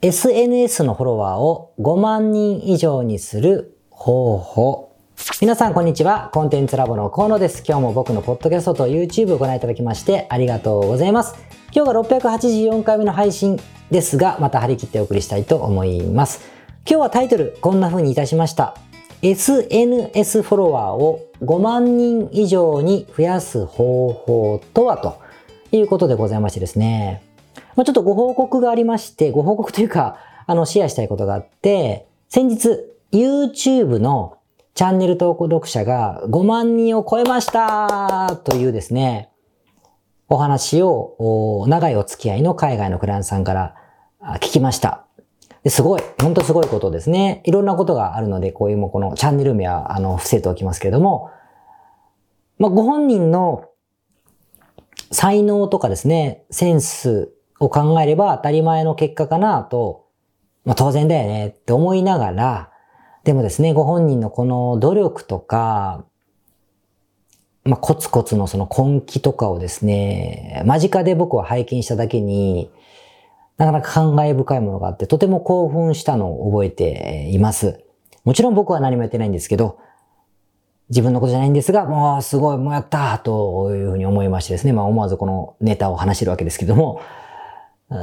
SNS のフォロワーを5万人以上にする方法。皆さんこんにちは。コンテンツラボの河野です。今日も僕のポッドキャストと YouTube をご覧いただきましてありがとうございます。今日が684回目の配信ですが、また張り切ってお送りしたいと思います。今日はタイトルこんな風にいたしました。SNS フォロワーを5万人以上に増やす方法とはということでございましてですね。まあ、ちょっとご報告がありまして、ご報告というか、あの、シェアしたいことがあって、先日、YouTube のチャンネル登録者が5万人を超えましたというですね、お話を、長いお付き合いの海外のクライアントさんから聞きました。すごい、ほんとすごいことですね。いろんなことがあるので、こういうもこのチャンネル名は、あの、伏せておきますけれども、まあ、ご本人の才能とかですね、センスを考えれば当たり前の結果かなと、まあ当然だよねって思いながら、でもですね、ご本人のこの努力とか、まあコツコツのその根気とかをですね、間近で僕は拝見しただけに、なかなか感慨深いものがあって、とても興奮したのを覚えています。もちろん僕は何もやってないんですけど、自分のことじゃないんですが、もうすごい、もうやったというふうに思いましてですね、まあ思わずこのネタを話してるわけですけども、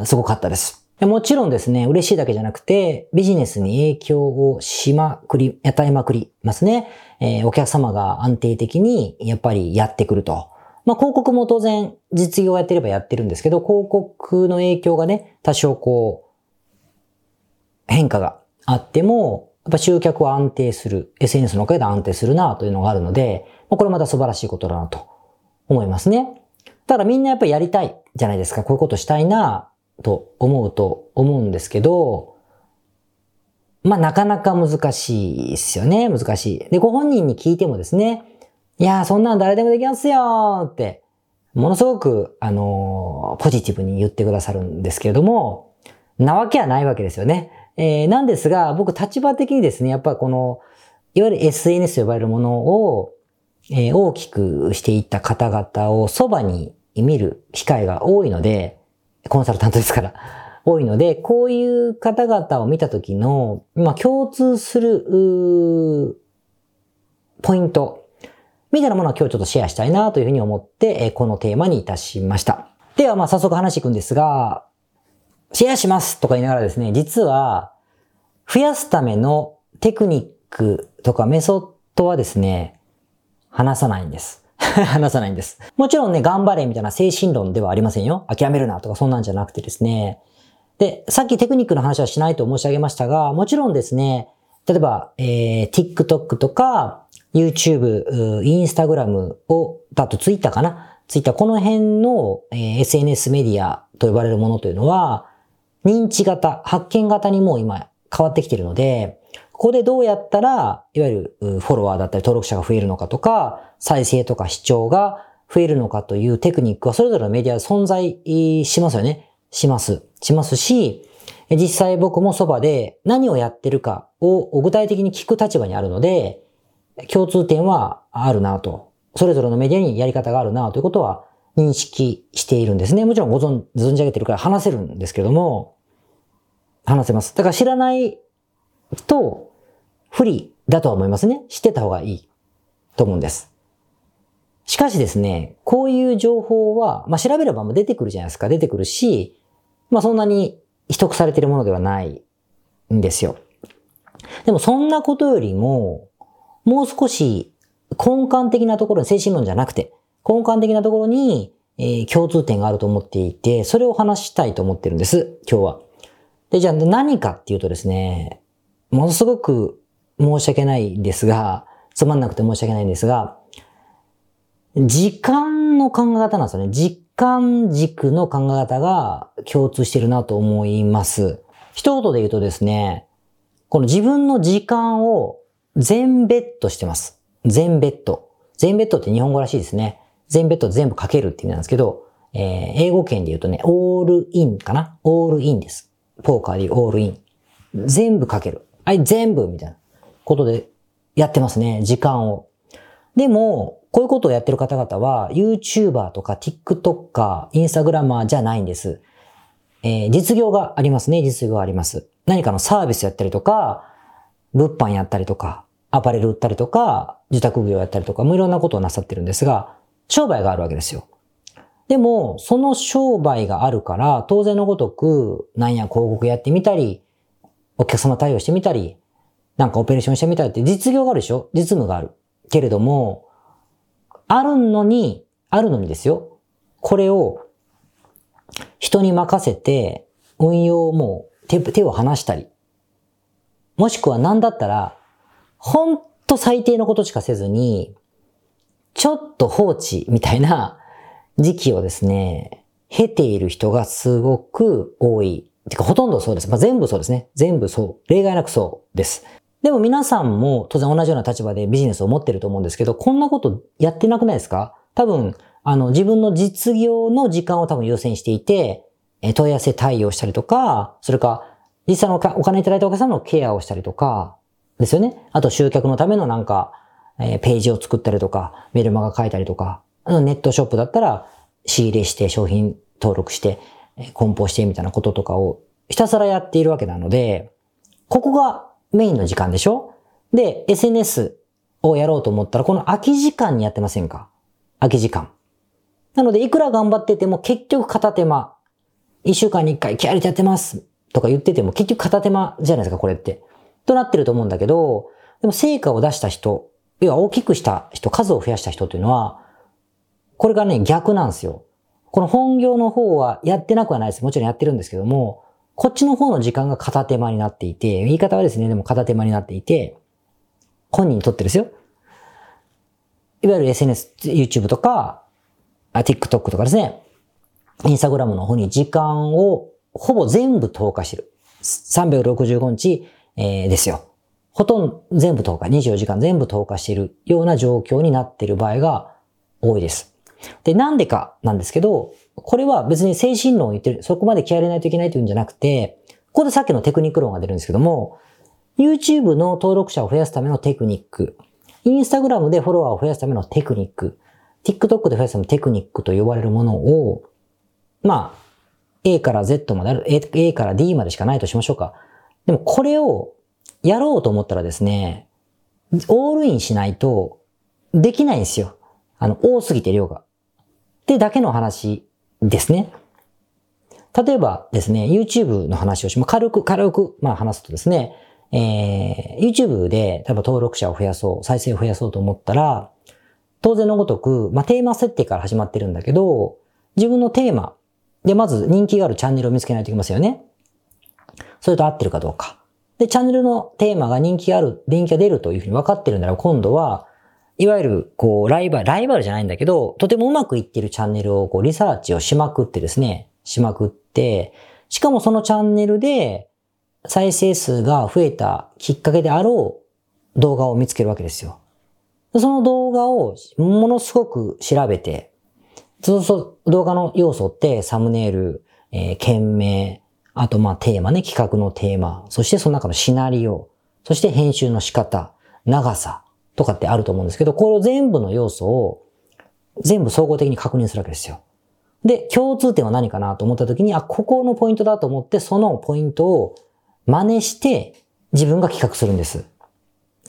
すごかったです。もちろんですね、嬉しいだけじゃなくて、ビジネスに影響をしまくり、与えまくりますね。えー、お客様が安定的にやっぱりやってくると。まあ広告も当然実業やってればやってるんですけど、広告の影響がね、多少こう、変化があっても、やっぱ集客は安定する。SNS のおかげで安定するなというのがあるので、ま、これまた素晴らしいことだなと思いますね。ただみんなやっぱりやりたいじゃないですか。こういうことしたいなと思うと思うんですけど、まあなかなか難しいですよね。難しい。で、ご本人に聞いてもですね、いやーそんなん誰でもできますよって、ものすごく、あのー、ポジティブに言ってくださるんですけれども、なわけはないわけですよね。えー、なんですが、僕立場的にですね、やっぱこの、いわゆる SNS と呼ばれるものを、えー、大きくしていった方々をそばに見る機会が多いので、コンサルタントですから、多いので、こういう方々を見たときの、まあ、共通する、ポイント、みたいなものは今日ちょっとシェアしたいなというふうに思って、このテーマにいたしました。では、まあ、早速話していくんですが、シェアしますとか言いながらですね、実は、増やすためのテクニックとかメソッドはですね、話さないんです。話さないんです。もちろんね、頑張れみたいな精神論ではありませんよ。諦めるなとかそんなんじゃなくてですね。で、さっきテクニックの話はしないと申し上げましたが、もちろんですね、例えば、えー、TikTok とか、YouTube、Instagram を、だと Twitter かな ?Twitter、この辺の、えー、SNS メディアと呼ばれるものというのは、認知型、発見型にもう今変わってきているので、ここでどうやったら、いわゆるフォロワーだったり登録者が増えるのかとか、再生とか視聴が増えるのかというテクニックはそれぞれのメディアで存在しますよね。します。しますし、実際僕もそばで何をやってるかを具体的に聞く立場にあるので、共通点はあるなと。それぞれのメディアにやり方があるなということは認識しているんですね。もちろんご存存じ上げてるから話せるんですけども、話せます。だから知らないと不利だとは思いますね。知ってた方がいいと思うんです。しかしですね、こういう情報は、まあ、調べれば出てくるじゃないですか。出てくるし、まあ、そんなに秘匿されてるものではないんですよ。でもそんなことよりも、もう少し根幹的なところに、精神論じゃなくて、根幹的なところに、えー、共通点があると思っていて、それを話したいと思ってるんです、今日は。で、じゃあ何かっていうとですね、ものすごく申し訳ないですが、つまんなくて申し訳ないんですが、時間の考え方なんですよね。時間軸の考え方が共通してるなと思います。一言で言うとですね、この自分の時間を全ベッドしてます。全ベッド。全ベッドって日本語らしいですね。全ベッド全部かけるって意味なんですけど、えー、英語圏で言うとね、オールインかなオールインです。ポーカーで言うオールイン。全部かける。はい、全部みたいなことでやってますね。時間を。でも、こういうことをやってる方々は、YouTuber とか TikToker、Instagramer じゃないんです。えー、実業がありますね。実業があります。何かのサービスやったりとか、物販やったりとか、アパレル売ったりとか、自宅業やったりとか、もういろんなことをなさってるんですが、商売があるわけですよ。でも、その商売があるから、当然のごとく、なんや広告やってみたり、お客様対応してみたり、なんかオペレーションしてみたりって実業があるでしょ？実務がある。けれども、あるのに、あるのにですよ。これを人に任せて運用も手手を離したり、もしくは何だったら、ほんと最低のことしかせずに、ちょっと放置みたいな時期をですね、経ている人がすごく多い。てか、ほとんどそうです。まあ、全部そうですね。全部そう。例外なくそうです。でも皆さんも当然同じような立場でビジネスを持ってると思うんですけど、こんなことやってなくないですか？多分、あの、自分の実業の時間を多分優先していて、え問い合わせ対応したりとか、それか、実際のお金いただいたお客さんのケアをしたりとか、ですよね。あと集客のためのなんか、え、ページを作ったりとか、メルマガ書いたりとか、ネットショップだったら仕入れして商品登録して、梱包してみたいなこととかをひたすらやっているわけなので、ここがメインの時間でしょ？で、SNS をやろうと思ったら、この空き時間にやってませんか？空き時間。なので、いくら頑張ってても結局片手間。一週間に一回気合入れてやってます。とか言ってても結局片手間じゃないですか、これって。となってると思うんだけど、でも成果を出した人、要は大きくした人、数を増やした人っていうのは、これがね、逆なんですよ。この本業の方はやってなくはないです。もちろんやってるんですけども、こっちの方の時間が片手間になっていて、言い方はですね、でも片手間になっていて、本人にとってですよ。いわゆる SNS、YouTube とか、TikTok とかですね、Instagram の方に時間をほぼ全部投下してる。365日、えー、ですよ。ほとんど全部投下、24時間全部投下しているような状況になっている場合が多いです。で、なんでかなんですけど、これは別に精神論を言ってる、そこまで気合入れないといけないというんじゃなくて、ここでさっきのテクニック論が出るんですけども、YouTube の登録者を増やすためのテクニック、Instagram でフォロワーを増やすためのテクニック、TikTok で増やすためのテクニックと呼ばれるものを、まあ、A から Z まである、A から D までしかないとしましょうか。でもこれをやろうと思ったらですね、オールインしないとできないんですよ。あの、多すぎて量が。ってだけの話ですね。例えばですね、YouTube の話をし、まあ、軽く、軽く、まあ話すとですね、えー、YouTube で、例えば登録者を増やそう、再生を増やそうと思ったら、当然のごとく、まあ、テーマ設定から始まってるんだけど、自分のテーマで、まず人気があるチャンネルを見つけないといけませんよね。それと合ってるかどうか。で、チャンネルのテーマが人気がある、人気が出るというふうに分かってるなら、今度は、いわゆる、こう、ライバル、ライバルじゃないんだけど、とてもうまくいってるチャンネルをこうリサーチをしまくってですね、しまくって、しかもそのチャンネルで再生数が増えたきっかけであろう動画を見つけるわけですよ。その動画をものすごく調べて、そうそう動画の要素ってサムネイル、えー、件名、あとまあテーマね、企画のテーマ、そしてその中のシナリオ、そして編集の仕方、長さ、とかってあると思うんですけど、これを全部の要素を全部総合的に確認するわけですよ。で、共通点は何かなと思った時に、あ、ここのポイントだと思って、そのポイントを真似して自分が企画するんです。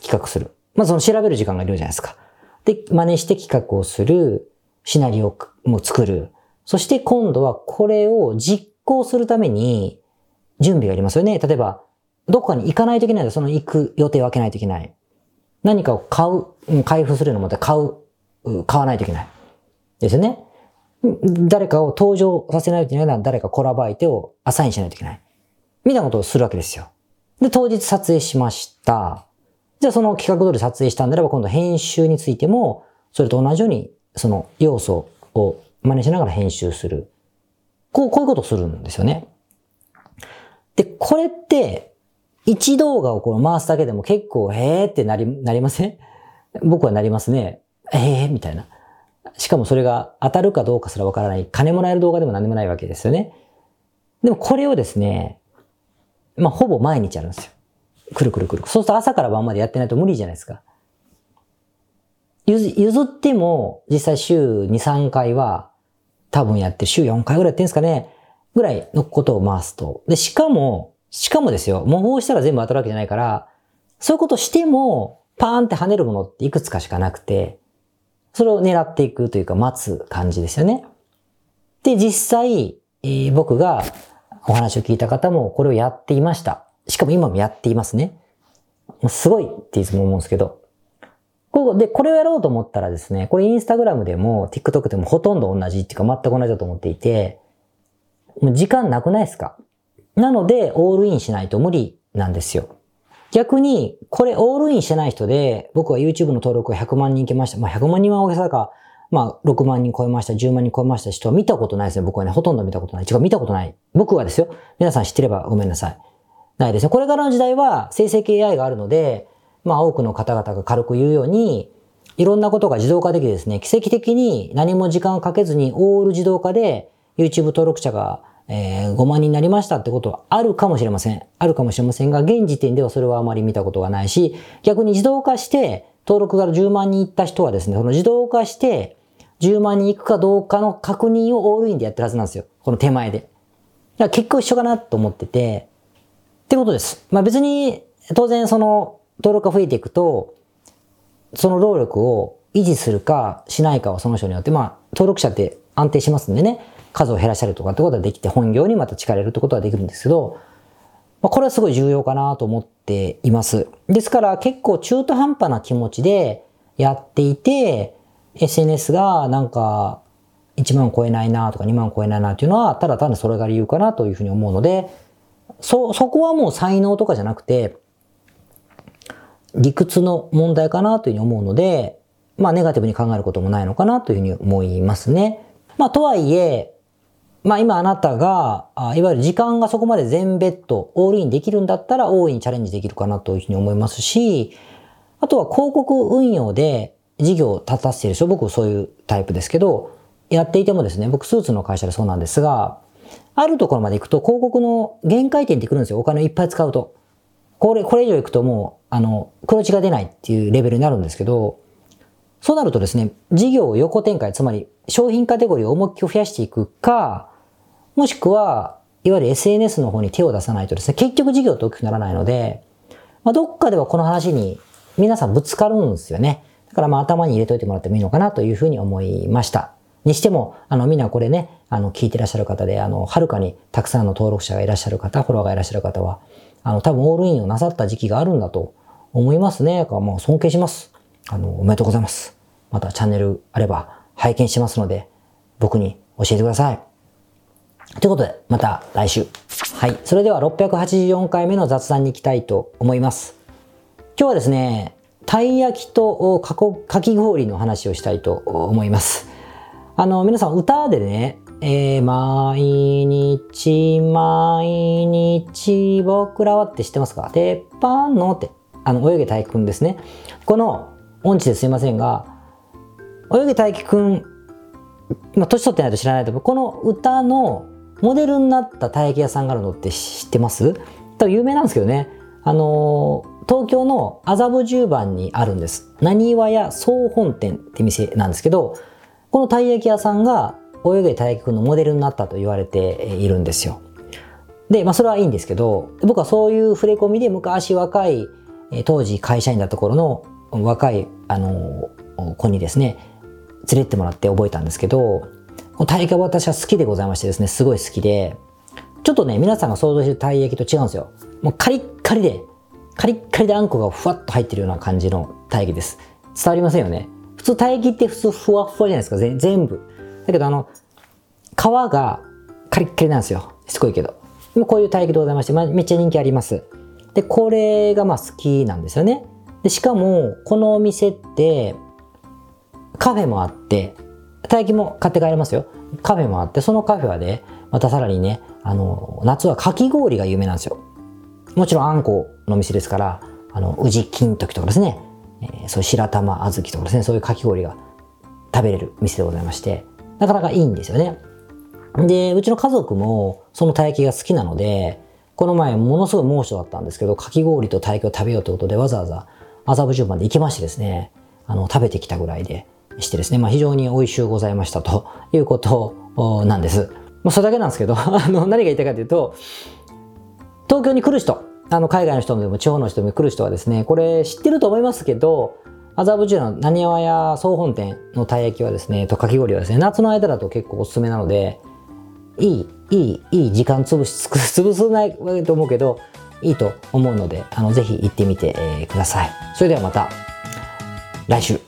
企画する。まずその調べる時間がいるじゃないですか。で、真似して企画をする、シナリオも作る。そして今度はこれを実行するために準備がいりますよね。例えば、どこかに行かないといけないので、その行く予定を開けないといけない。何かを買う、開封するのも買う、買わないといけない。ですよね。誰かを登場させないといけないなら誰かコラボ相手をアサインしないといけない。みたいなことをするわけですよ。で、当日撮影しました。じゃあその企画通り撮影したんであれば今度編集についても、それと同じようにその要素を真似しながら編集する。こう、こういうことをするんですよね。で、これって、一動画をこう回すだけでも結構、へーってなり、なりません？僕はなりますね。えーみたいな。しかもそれが当たるかどうかすらわからない。金もらえる動画でも何でもないわけですよね。でもこれをですね、まあ、ほぼ毎日やるんですよ。くるくるくる。そうすると朝から晩までやってないと無理じゃないですか。譲っても、実際週2、3回は多分やって、週4回ぐらいやってるんですかね。ぐらいのことを回すと。で、しかも、しかもですよ、模倣したら全部当たるわけじゃないから、そういうことしても、パーンって跳ねるものっていくつかしかなくて、それを狙っていくというか待つ感じですよね。で、実際、えー、僕がお話を聞いた方もこれをやっていました。しかも今もやっていますね。すごいっていつも思うんですけど。で、これをやろうと思ったらですね、これインスタグラムでも TikTok でもほとんど同じっていうか全く同じだと思っていて、もう時間なくないですか？なので、オールインしないと無理なんですよ。逆に、これオールインしてない人で、僕は YouTube の登録が100万人いけました。まあ100万人は大げさだか、まあ6万人超えました、10万人超えました人は見たことないですね。僕はね、ほとんど見たことない。違う、見たことない。僕はですよ。皆さん知ってればごめんなさい。ないですね。これからの時代は生成系 AI があるので、まあ多くの方々が軽く言うように、いろんなことが自動化できてですね、奇跡的に何も時間をかけずにオール自動化で YouTube 登録者がえー、5万人になりましたってことはあるかもしれません。あるかもしれませんが、現時点ではそれはあまり見たことがないし、逆に自動化して、登録が10万人いった人はですね、その自動化して、10万人いくかどうかの確認をオールインでやってるはずなんですよ。この手前で。だから結構一緒かなと思ってて、ってことです。まあ別に、当然その登録が増えていくと、その労力を維持するかしないかはその人によって、まあ登録者って安定しますんでね。数を減らしたりとかってことができて、本業にまた力れるってことができるんですけど、まあ、これはすごい重要かなと思っています。ですから結構中途半端な気持ちでやっていて、SNS がなんか1万超えないなとか2万超えないなっていうのは、ただ単にそれが理由かなというふうに思うので、そ、そこはもう才能とかじゃなくて、理屈の問題かなというふうに思うので、まあネガティブに考えることもないのかなというふうに思いますね。まあとはいえ、まあ今あなたが、いわゆる時間がそこまで全ベッド、オールインできるんだったら大いにチャレンジできるかなというふうに思いますし、あとは広告運用で事業を立たせている人、僕そういうタイプですけど、やっていてもですね、僕スーツの会社でそうなんですが、あるところまで行くと広告の限界点ってくるんですよ。お金をいっぱい使うと。これ、これ以上行くともう、あの、黒字が出ないっていうレベルになるんですけど、そうなるとですね、事業を横展開、つまり商品カテゴリーを思いっきり増やしていくか、もしくは、いわゆる SNS の方に手を出さないとですね、結局事業って大きくならないので、まあ、どっかではこの話に皆さんぶつかるんですよね。だからまあ頭に入れといてもらってもいいのかなというふうに思いました。にしても、あのみんなこれね、あの聞いてらっしゃる方で、あの、はるかにたくさんの登録者がいらっしゃる方、フォロワーがいらっしゃる方は、あの、多分オールインをなさった時期があるんだと思いますね。だからもう尊敬します。あの、おめでとうございます。またチャンネルあれば拝見してますので、僕に教えてください。ということで、また来週。はい。それでは684回目の雑談に行きたいと思います。今日はですね、たい焼きとかかき氷の話をしたいと思います。あの、皆さん歌でね、えー、毎日、毎日、僕らはって知ってますか？鉄板のって、あの、泳げ大輝くんですね。この音痴ですいませんが、泳げ大輝くん、まあ、年取ってないと知らないと思う。この歌のモデルになったたい焼き屋さんがあるのって知ってます？多分有名なんですけどね。あのー、東京の麻布十番にあるんです。何わ屋総本店って店なんですけど、このたい焼き屋さんが泳げたい焼きくんのモデルになったと言われているんですよ。で、まあそれはいいんですけど、僕はそういう触れ込みで昔若い、当時会社員だった頃の若い、あのー、子にですね、連れてってもらって覚えたんですけど、このたい焼きは私は好きでございましてですね、すごい好きで、ちょっとね、皆さんが想像してるたい焼きと違うんですよ。もうカリッカリで、カリッカリであんこがふわっと入ってるような感じのたい焼きです。伝わりませんよね。普通たい焼きって普通ふわふわじゃないですか、全部。だけどあの、皮がカリッカリなんですよ。しつこいけど。もこういうたい焼きでございまして、まめっちゃ人気あります。で、これがまあ好きなんですよね。で、しかも、このお店って、カフェもあって、たい焼きも買って帰れますよ。カフェもあって、そのカフェはね、またさらにね、あの、夏はかき氷が有名なんですよ。もちろんあんこの店ですから、あの、宇治金時とかですね、えー、そういう白玉小豆とかですね、そういうかき氷が食べれる店でございまして、なかなかいいんですよね。で、うちの家族もそのたい焼きが好きなので、この前ものすごい猛暑だったんですけど、かき氷とたい焼きを食べようということでわざわざ麻布十番で行きましてですね、あの、食べてきたぐらいで、してですね、まあ、非常に美味しゅうございましたということなんです。まあ、それだけなんですけど あの何が言いたいかというと東京に来る人あの海外の人でも地方の人でも来る人はですねこれ知ってると思いますけど麻布十のなにわ屋総本店のたい焼きはですねとかき氷はですね夏の間だと結構おすすめなのでいいいいいい時間潰し 潰すないと思うけどいいと思うのであのぜひ行ってみて、くださいそれではまた来週